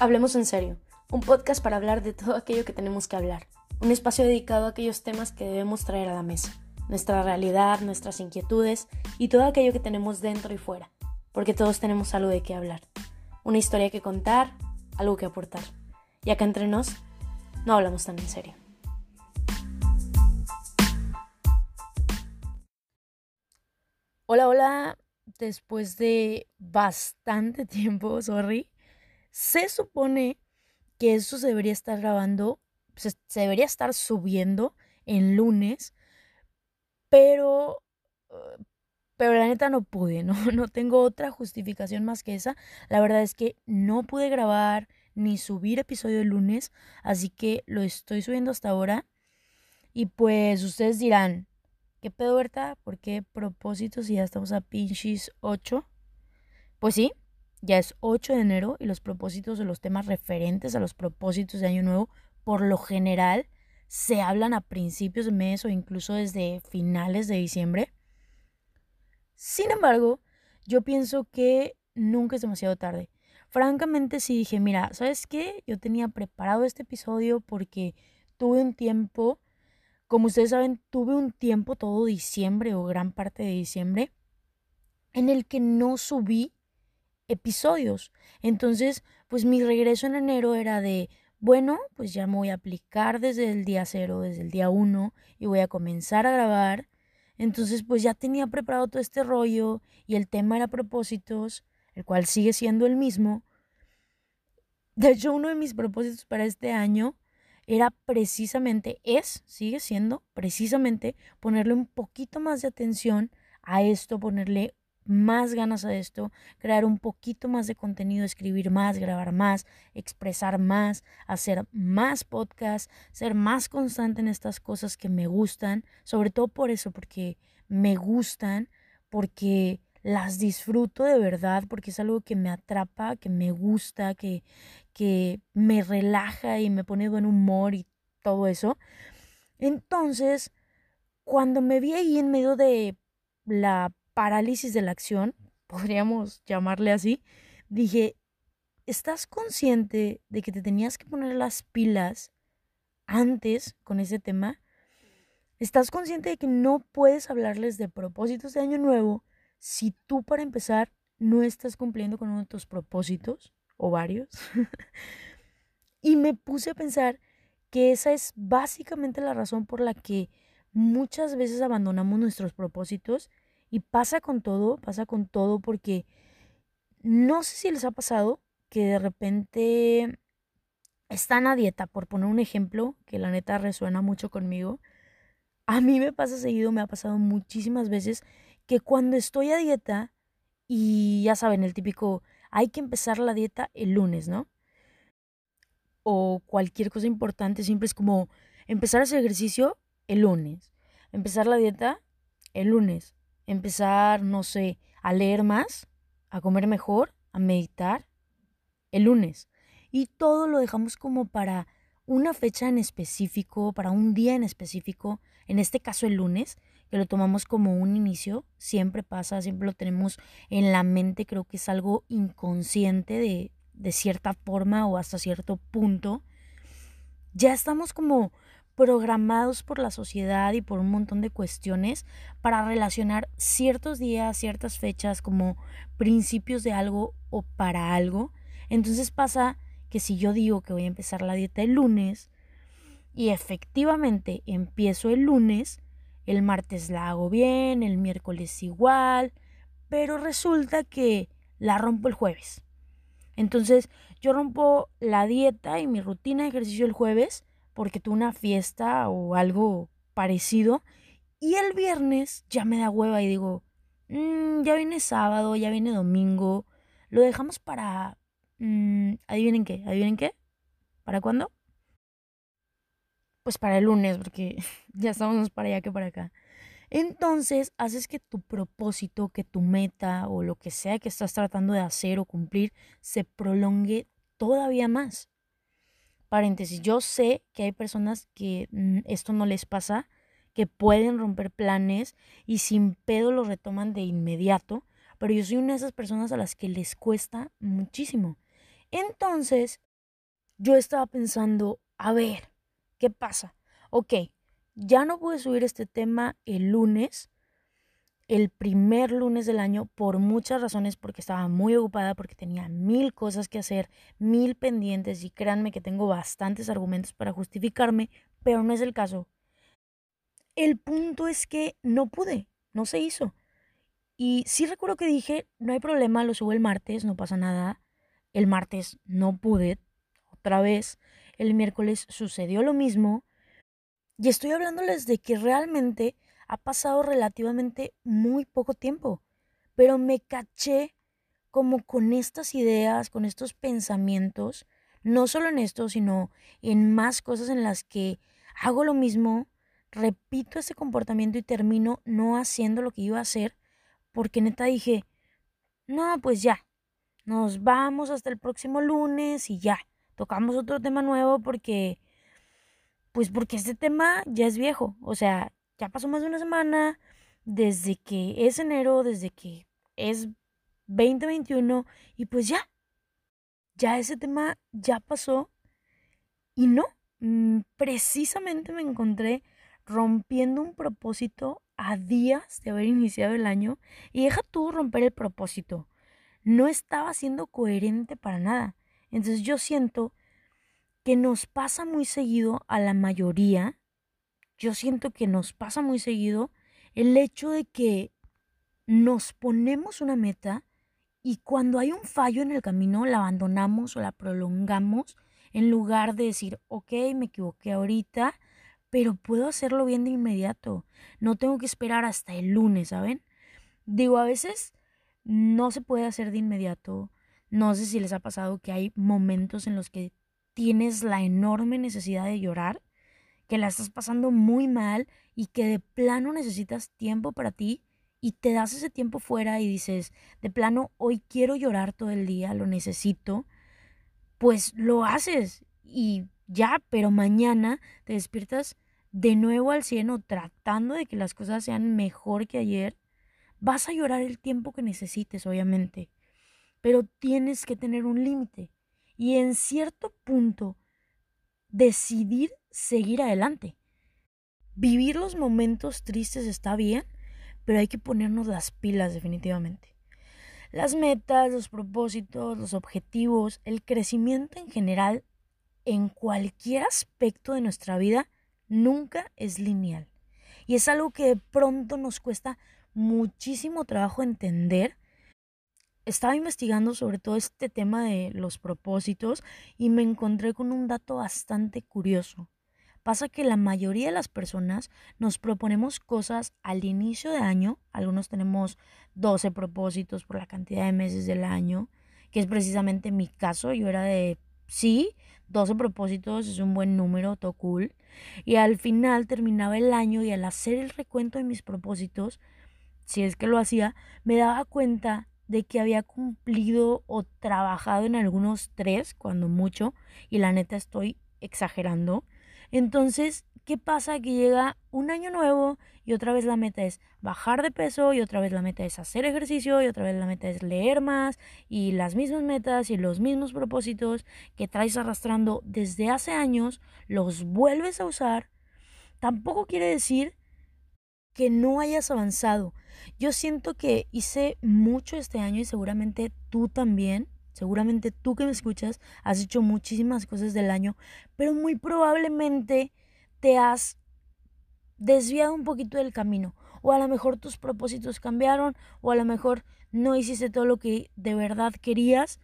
Hablemos en serio, un podcast para hablar de todo aquello que tenemos que hablar, un espacio dedicado a aquellos temas que debemos traer a la mesa, nuestra realidad, nuestras inquietudes y todo aquello que tenemos dentro y fuera, porque todos tenemos algo de qué hablar, una historia que contar, algo que aportar. Y acá entre nos, no hablamos tan en serio. Hola, hola, después de bastante tiempo, sorry, se supone que eso se debería estar grabando, se, debería estar subiendo en lunes, pero, uh, pero la neta no pude, ¿no? no tengo otra justificación más que esa. La verdad es que no pude grabar ni subir episodio el lunes, así que lo estoy subiendo hasta ahora. Y pues ustedes dirán, ¿qué pedo, Berta? ¿Por qué propósitos si ya estamos a pinches 8? Pues sí, ya es 8 de enero y los propósitos de los temas referentes a los propósitos de Año Nuevo, por lo general, se hablan a principios de mes o incluso desde finales de diciembre. Sin embargo, yo pienso que nunca es demasiado tarde. Francamente, sí dije, mira, ¿sabes qué? Yo tenía preparado este episodio porque tuve un tiempo, como ustedes saben, tuve un tiempo todo diciembre o gran parte de diciembre en el que no subí episodios. Entonces, pues mi regreso en enero era de, bueno, pues ya me voy a aplicar desde el día cero, desde el día uno, y voy a comenzar a grabar. Entonces, pues ya tenía preparado todo este rollo y el tema era propósitos, el cual sigue siendo el mismo. De hecho, uno de mis propósitos para este año era precisamente, es, sigue siendo precisamente ponerle un poquito más de atención a esto, ponerle más ganas a esto, crear un poquito más de contenido, escribir más, grabar más, expresar más, hacer más podcasts, ser más constante en estas cosas que me gustan, sobre todo por eso, porque me gustan, porque las disfruto de verdad, porque es algo que me atrapa, que me gusta, que, que me relaja y me pone buen humor y todo eso. Entonces, cuando me vi ahí en medio de la parálisis de la acción, podríamos llamarle así, dije, ¿estás consciente de que te tenías que poner las pilas antes con ese tema? ¿Estás consciente de que no puedes hablarles de propósitos de año nuevo si tú para empezar no estás cumpliendo con uno de tus propósitos o varios? y me puse a pensar que esa es básicamente la razón por la que muchas veces abandonamos nuestros propósitos y pasa con todo, pasa con todo porque no sé si les ha pasado que de repente están a dieta, por poner un ejemplo que la neta resuena mucho conmigo. A mí me pasa seguido, me ha pasado muchísimas veces que cuando estoy a dieta y ya saben, el típico, hay que empezar la dieta el lunes, ¿no? O cualquier cosa importante, siempre es como empezar ese ejercicio el lunes, empezar la dieta el lunes, empezar, no sé, a leer más, a comer mejor, a meditar el lunes. Y todo lo dejamos como para una fecha en específico, para un día en específico, en este caso el lunes, que lo tomamos como un inicio, siempre pasa, siempre lo tenemos en la mente, creo que es algo inconsciente de, de cierta forma o hasta cierto punto. Ya estamos como programados por la sociedad y por un montón de cuestiones para relacionar ciertos días, ciertas fechas como principios de algo o para algo. Entonces pasa que si yo digo que voy a empezar la dieta el lunes y efectivamente empiezo el lunes, el martes la hago bien, el miércoles igual, pero resulta que la rompo el jueves. Entonces yo rompo la dieta y mi rutina de ejercicio el jueves porque tuve una fiesta o algo parecido. Y el viernes ya me da hueva y digo, mm, ya viene sábado, ya viene domingo. Lo dejamos para... Mm, ¿Adivinen qué? ¿Adivinen qué? ¿Para cuándo? Pues para el lunes, porque ya estamos para allá que para acá. Entonces haces que tu propósito, que tu meta o lo que sea que estás tratando de hacer o cumplir se prolongue todavía más. Paréntesis, yo sé que hay personas que mm, esto no les pasa, que pueden romper planes y sin pedo lo retoman de inmediato, pero yo soy una de esas personas a las que les cuesta muchísimo. Entonces, yo estaba pensando, a ver, ¿qué pasa? Ok, ya no pude subir este tema el lunes, el primer lunes del año, por muchas razones, porque estaba muy ocupada, porque tenía mil cosas que hacer, mil pendientes, y créanme que tengo bastantes argumentos para justificarme, pero no es el caso. El punto es que no pude, no se hizo. Y sí recuerdo que dije, no hay problema, lo subo el martes, no pasa nada. El martes no pude, otra vez. El miércoles sucedió lo mismo. Y estoy hablándoles de que realmente ha pasado relativamente muy poco tiempo. Pero me caché como con estas ideas, con estos pensamientos, no solo en esto, sino en más cosas en las que hago lo mismo, repito ese comportamiento y termino no haciendo lo que iba a hacer porque neta dije, no, pues ya, nos vamos hasta el próximo lunes y ya, tocamos otro tema nuevo porque, pues porque este tema ya es viejo, o sea, ya pasó más de una semana desde que es enero, desde que es 2021 y pues ya, ya ese tema ya pasó y no, mm, precisamente me encontré rompiendo un propósito a días de haber iniciado el año y deja tú romper el propósito. No estaba siendo coherente para nada. Entonces yo siento que nos pasa muy seguido a la mayoría, yo siento que nos pasa muy seguido el hecho de que nos ponemos una meta y cuando hay un fallo en el camino la abandonamos o la prolongamos en lugar de decir, ok, me equivoqué ahorita, pero puedo hacerlo bien de inmediato. No tengo que esperar hasta el lunes, ¿saben? Digo, a veces no se puede hacer de inmediato. No sé si les ha pasado que hay momentos en los que tienes la enorme necesidad de llorar, que la estás pasando muy mal y que de plano necesitas tiempo para ti y te das ese tiempo fuera y dices, de plano, hoy quiero llorar todo el día, lo necesito, pues lo haces y ya, pero mañana te despiertas de nuevo al cielo tratando de que las cosas sean mejor que ayer, vas a llorar el tiempo que necesites, obviamente, pero tienes que tener un límite y en cierto punto decidir seguir adelante. Vivir los momentos tristes está bien, pero hay que ponernos las pilas definitivamente. Las metas, los propósitos, los objetivos, el crecimiento en general en cualquier aspecto de nuestra vida nunca es lineal. Y es algo que de pronto nos cuesta muchísimo trabajo entender. Estaba investigando sobre todo este tema de los propósitos y me encontré con un dato bastante curioso. Pasa que la mayoría de las personas nos proponemos cosas al inicio de año, algunos tenemos 12 propósitos por la cantidad de meses del año, que es precisamente mi caso, yo era de sí, 12 propósitos es un buen número, todo cool. Y al final terminaba el año y al hacer el recuento de mis propósitos, si es que lo hacía, me daba cuenta de que había cumplido o trabajado en algunos tres, cuando mucho, y la neta estoy exagerando. Entonces ¿qué pasa? Que llega un año nuevo y otra vez la meta es bajar de peso y otra vez la meta es hacer ejercicio y otra vez la meta es leer más y las mismas metas y los mismos propósitos que traes arrastrando desde hace años los vuelves a usar. Tampoco quiere decir que no hayas avanzado. Yo siento que hice mucho este año y seguramente tú también. Seguramente tú que me escuchas has hecho muchísimas cosas del año, pero muy probablemente te has desviado un poquito del camino. O a lo mejor tus propósitos cambiaron, o a lo mejor no hiciste todo lo que de verdad querías.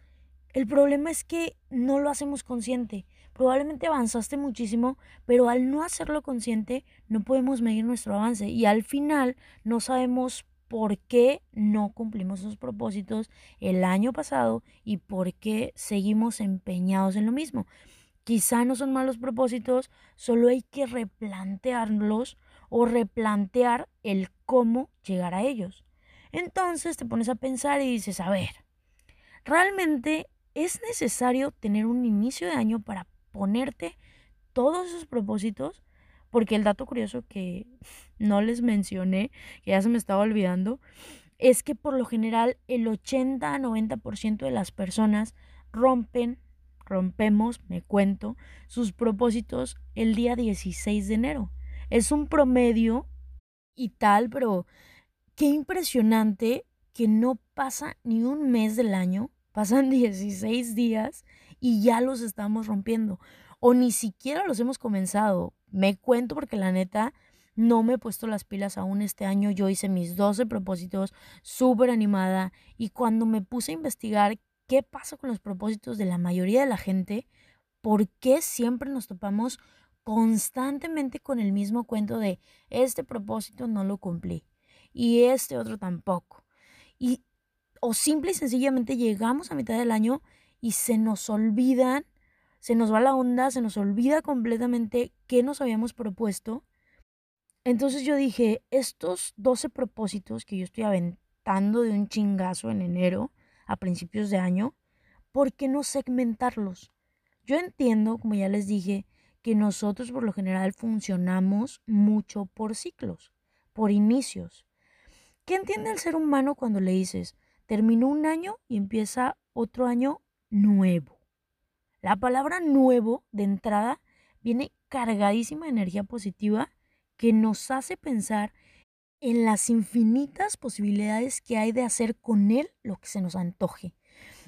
El problema es que no lo hacemos consciente. Probablemente avanzaste muchísimo, pero al no hacerlo consciente no podemos medir nuestro avance y al final no sabemos por qué no cumplimos esos propósitos el año pasado y por qué seguimos empeñados en lo mismo. Quizá no son malos propósitos, solo hay que replantearlos o replantear el cómo llegar a ellos. Entonces te pones a pensar y dices, a ver, ¿realmente es necesario tener un inicio de año para ponerte todos esos propósitos? Porque el dato curioso que no les mencioné, que ya se me estaba olvidando, es que por lo general el 80-90% de las personas rompen rompemos, me cuento, sus propósitos el día 16 de enero. Es un promedio y tal, pero qué impresionante que no pasa ni un mes del año, pasan 16 días y ya los estamos rompiendo. O ni siquiera los hemos comenzado. Me cuento porque la neta no me he puesto las pilas aún este año. Yo hice mis 12 propósitos súper animada y cuando me puse a investigar qué pasa con los propósitos de la mayoría de la gente, por qué siempre nos topamos constantemente con el mismo cuento de este propósito no lo cumplí y este otro tampoco. Y o simple y sencillamente llegamos a mitad del año y se nos olvidan, se nos va la onda, se nos olvida completamente qué nos habíamos propuesto. Entonces yo dije, estos 12 propósitos que yo estoy aventando de un chingazo en enero, a principios de año, ¿por qué no segmentarlos? Yo entiendo, como ya les dije, que nosotros por lo general funcionamos mucho por ciclos, por inicios. ¿Qué entiende el ser humano cuando le dices, terminó un año y empieza otro año nuevo? La palabra nuevo de entrada viene cargadísima de energía positiva que nos hace pensar en las infinitas posibilidades que hay de hacer con él lo que se nos antoje.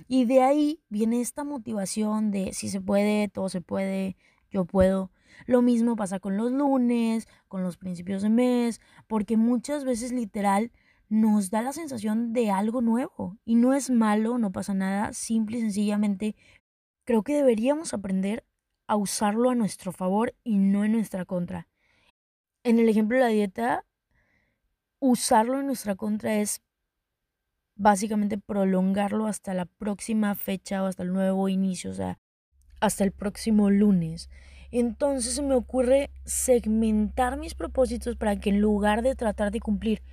Y de ahí viene esta motivación de si se puede, todo se puede, yo puedo. Lo mismo pasa con los lunes, con los principios de mes, porque muchas veces literal nos da la sensación de algo nuevo. Y no es malo, no pasa nada, simple y sencillamente creo que deberíamos aprender a usarlo a nuestro favor y no en nuestra contra. En el ejemplo de la dieta, usarlo en nuestra contra es básicamente prolongarlo hasta la próxima fecha o hasta el nuevo inicio, o sea, hasta el próximo lunes. Entonces me ocurre segmentar mis propósitos para que en lugar de tratar de cumplir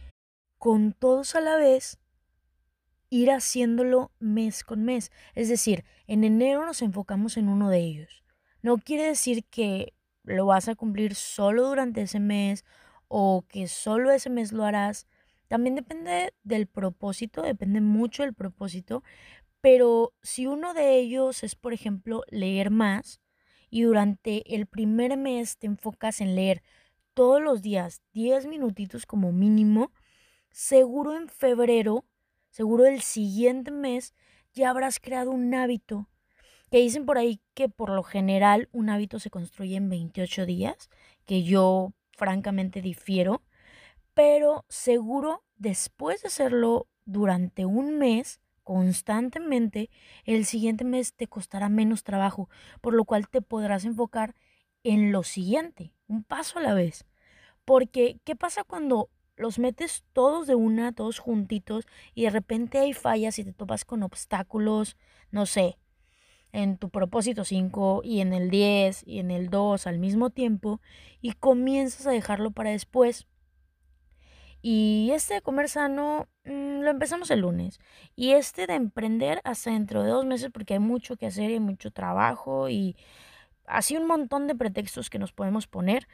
con todos a la vez, ir haciéndolo mes con mes. Es decir, en enero nos enfocamos en uno de ellos. No quiere decir que lo vas a cumplir solo durante ese mes o que solo ese mes lo harás. También depende del propósito, depende mucho del propósito, pero si uno de ellos es, por ejemplo, leer más y durante el primer mes te enfocas en leer todos los días 10 minutitos como mínimo, seguro en febrero, seguro el siguiente mes, ya habrás creado un hábito. Que dicen por ahí que por lo general un hábito se construye en 28 días, que yo francamente difiero, pero seguro después de hacerlo durante un mes, constantemente, el siguiente mes te costará menos trabajo, por lo cual te podrás enfocar en lo siguiente, un paso a la vez. Porque, ¿qué pasa cuando los metes todos de una, todos juntitos, y de repente hay fallas y te topas con obstáculos, no sé, en tu propósito 5 y en el 10 y en el 2 al mismo tiempo y comienzas a dejarlo para después. Y este de comer sano mm, lo empezamos el lunes. Y este de emprender hasta dentro de dos meses porque hay mucho que hacer y mucho trabajo y así un montón de pretextos que nos podemos poner.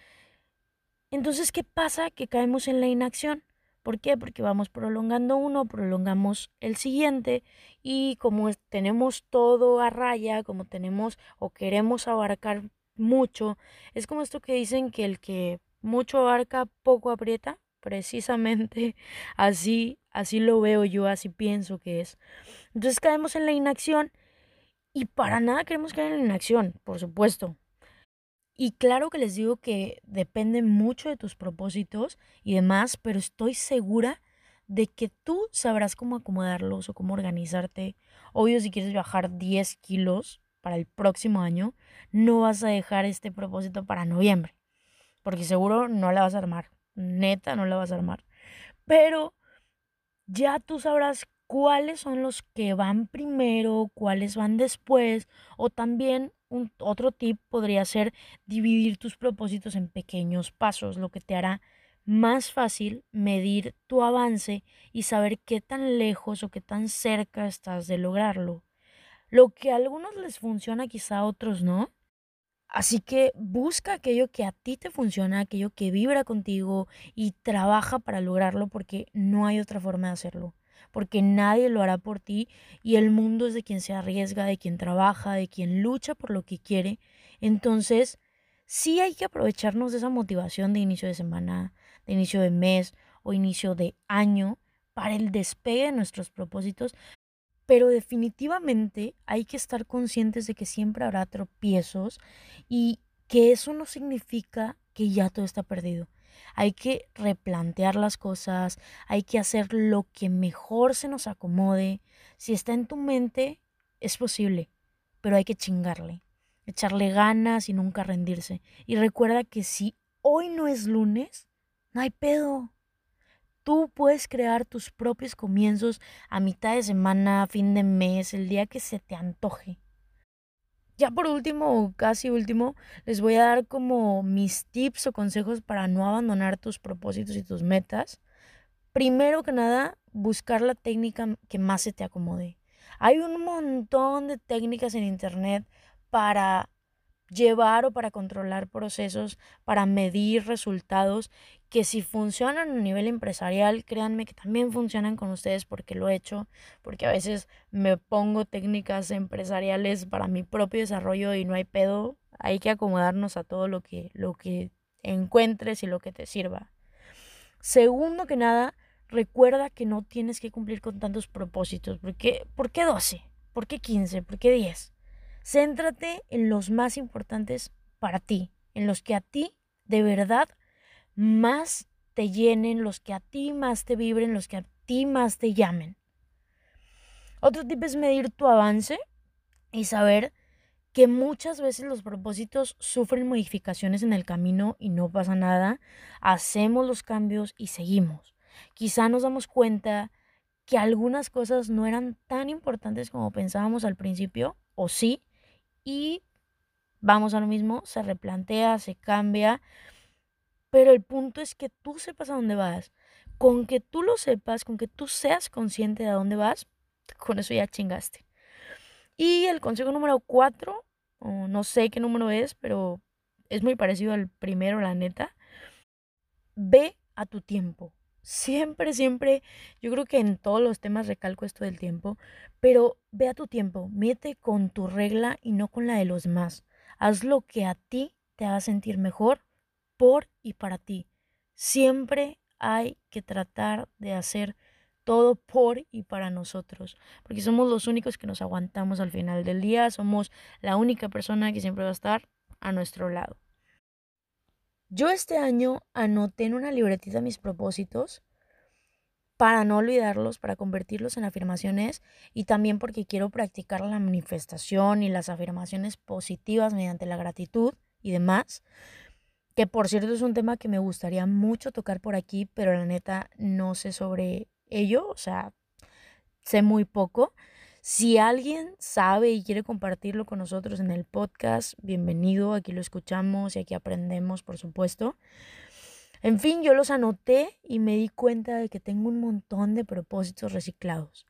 Entonces, ¿qué pasa? Que caemos en la inacción. ¿Por qué? Porque vamos prolongando uno, prolongamos el siguiente y como tenemos todo a raya, como tenemos o queremos abarcar mucho, es como esto que dicen que el que mucho abarca, poco aprieta. Precisamente así, así lo veo yo, así pienso que es. Entonces caemos en la inacción y para nada queremos caer en la inacción, por supuesto. Y claro que les digo que depende mucho de tus propósitos y demás, pero estoy segura de que tú sabrás cómo acomodarlos o cómo organizarte. Obvio, si quieres bajar 10 kilos para el próximo año, no vas a dejar este propósito para noviembre, porque seguro no la vas a armar. Neta, no la vas a armar. Pero ya tú sabrás cuáles son los que van primero, cuáles van después, o también un, otro tip podría ser dividir tus propósitos en pequeños pasos, lo que te hará más fácil medir tu avance y saber qué tan lejos o qué tan cerca estás de lograrlo. Lo que a algunos les funciona, quizá a otros no. Así que busca aquello que a ti te funciona, aquello que vibra contigo y trabaja para lograrlo porque no hay otra forma de hacerlo. Porque nadie lo hará por ti y el mundo es de quien se arriesga, de quien trabaja, de quien lucha por lo que quiere. Entonces, sí hay que aprovecharnos de esa motivación de inicio de semana, de inicio de mes o inicio de año para el despegue de nuestros propósitos, pero definitivamente hay que estar conscientes de que siempre habrá tropiezos y que eso no significa que ya todo está perdido. Hay que replantear las cosas, hay que hacer lo que mejor se nos acomode. Si está en tu mente, es posible, pero hay que chingarle, echarle ganas y nunca rendirse. Y recuerda que si hoy no es lunes, no hay pedo. Tú puedes crear tus propios comienzos a mitad de semana, fin de mes, el día que se te antoje. Ya por último, casi último, les voy a dar como mis tips o consejos para no abandonar tus propósitos y tus metas. Primero que nada, buscar la técnica que más se te acomode. Hay un montón de técnicas en internet para llevar o para controlar procesos, para medir resultados que si funcionan a nivel empresarial, créanme que también funcionan con ustedes porque lo he hecho, porque a veces me pongo técnicas empresariales para mi propio desarrollo y no hay pedo, hay que acomodarnos a todo lo que, lo que encuentres y lo que te sirva. Segundo que nada, recuerda que no tienes que cumplir con tantos propósitos. porque ¿Por qué 12? ¿Por qué 15? ¿Por qué 10? Céntrate en los más importantes para ti, en los que a ti de verdad más te llenen, los que a ti más te vibren, los que a ti más te llamen. Otro tip es medir tu avance y saber que muchas veces los propósitos sufren modificaciones en el camino y no pasa nada. Hacemos los cambios y seguimos. Quizá nos damos cuenta que algunas cosas no eran tan importantes como pensábamos al principio, o sí, y vamos a lo mismo, se replantea, se cambia pero el punto es que tú sepas a dónde vas. Con que tú lo sepas, con que tú seas consciente de a dónde vas, con eso ya chingaste. Y el consejo número cuatro, no sé qué número es, pero es muy parecido al primero, la neta. Ve a tu tiempo. Siempre, siempre, yo creo que en todos los temas recalco esto del tiempo, pero ve a tu tiempo, mete con tu regla y no con la de los más. Haz lo que a ti te haga sentir mejor por y para ti. Siempre hay que tratar de hacer todo por y para nosotros, porque somos los únicos que nos aguantamos al final del día, somos la única persona que siempre va a estar a nuestro lado. Yo este año anoté en una libretita mis propósitos para no olvidarlos, para convertirlos en afirmaciones y también porque quiero practicar la manifestación y las afirmaciones positivas mediante la gratitud y demás que por cierto es un tema que me gustaría mucho tocar por aquí, pero la neta no sé sobre ello, o sea, sé muy poco. Si alguien sabe y quiere compartirlo con nosotros en el podcast, bienvenido, aquí lo escuchamos y aquí aprendemos, por supuesto. En fin, yo los anoté y me di cuenta de que tengo un montón de propósitos reciclados.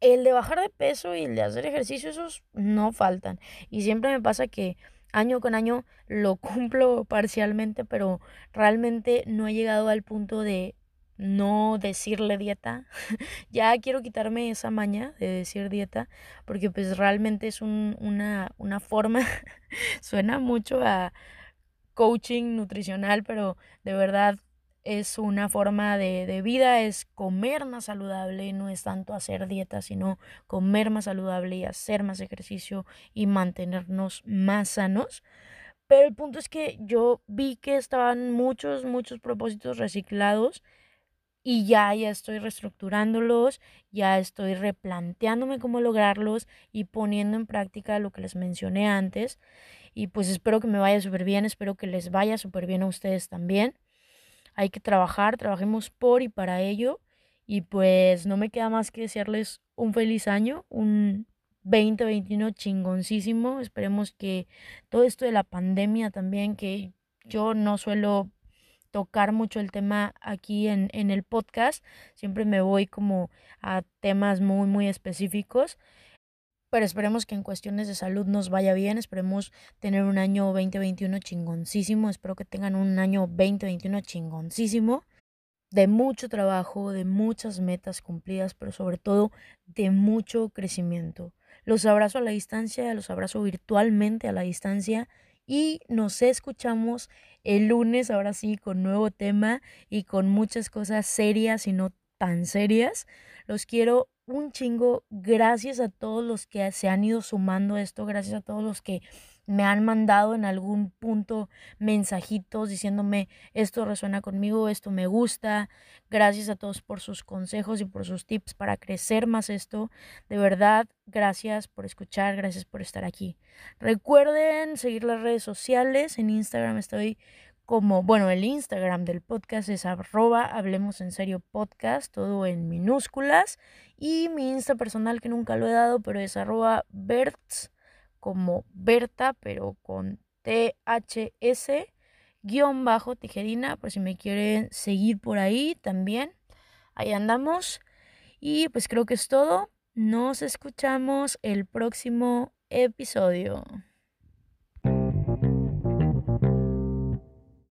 El de bajar de peso y el de hacer ejercicio, esos no faltan. Y siempre me pasa que año con año lo cumplo parcialmente, pero realmente no he llegado al punto de no decirle dieta. ya quiero quitarme esa maña de decir dieta, porque pues realmente es una, una forma, suena mucho a coaching nutricional, pero de verdad es una forma de, vida, es comer más saludable, no es tanto hacer dieta, sino comer más saludable y hacer más ejercicio y mantenernos más sanos. Pero el punto es que yo vi que estaban muchos, muchos propósitos reciclados y ya, ya estoy reestructurándolos, ya estoy replanteándome cómo lograrlos y poniendo en práctica lo que les mencioné antes. Y pues espero que me vaya súper bien, espero que les vaya súper bien a ustedes también hay que trabajar, trabajemos por y para ello. Y pues no me queda más que desearles un feliz año, un 2021 chingoncísimo. Esperemos que todo esto de la pandemia también, que yo no suelo tocar mucho el tema aquí en, en el podcast, siempre me voy como a temas muy, muy específicos pero esperemos que en cuestiones de salud nos vaya bien, esperemos tener un año 2021 chingoncísimo, espero que tengan un año 2021 chingoncísimo. de mucho trabajo, de muchas metas cumplidas, pero sobre todo de mucho crecimiento. Los abrazo a la distancia, los abrazo virtualmente a la distancia y nos escuchamos el lunes, ahora sí, con nuevo tema y con muchas cosas serias y no tan serias. Los quiero un chingo. Gracias a todos los que se han ido sumando a esto, gracias a todos los que me han mandado en algún punto mensajitos diciéndome esto resuena conmigo, esto me gusta. Gracias a todos por sus consejos y por sus tips para crecer más esto. De verdad, gracias por escuchar, gracias por estar aquí. Recuerden seguir las redes sociales. En Instagram estoy como, bueno, el Instagram del podcast es arroba hablemos en serio podcast, todo en minúsculas. Y mi Insta personal que nunca lo he dado, pero es arroba Berts como Berta, pero con THS guion bajo tijerina, por si me quieren seguir por ahí también. Ahí andamos. Y pues creo que es todo. Nos escuchamos el próximo episodio.